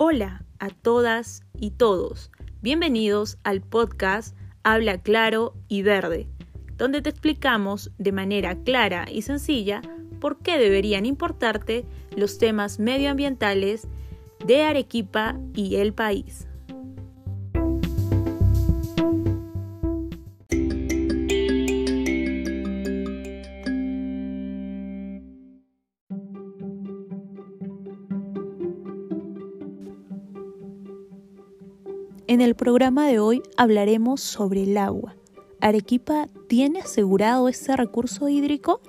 Hola a todas y todos. Bienvenidos al podcast Habla Claro y Verde, donde te explicamos de manera clara y sencilla por qué deberían importarte los temas medioambientales de Arequipa y el país. En el programa de hoy hablaremos sobre el agua. ¿Arequipa tiene asegurado ese recurso hídrico?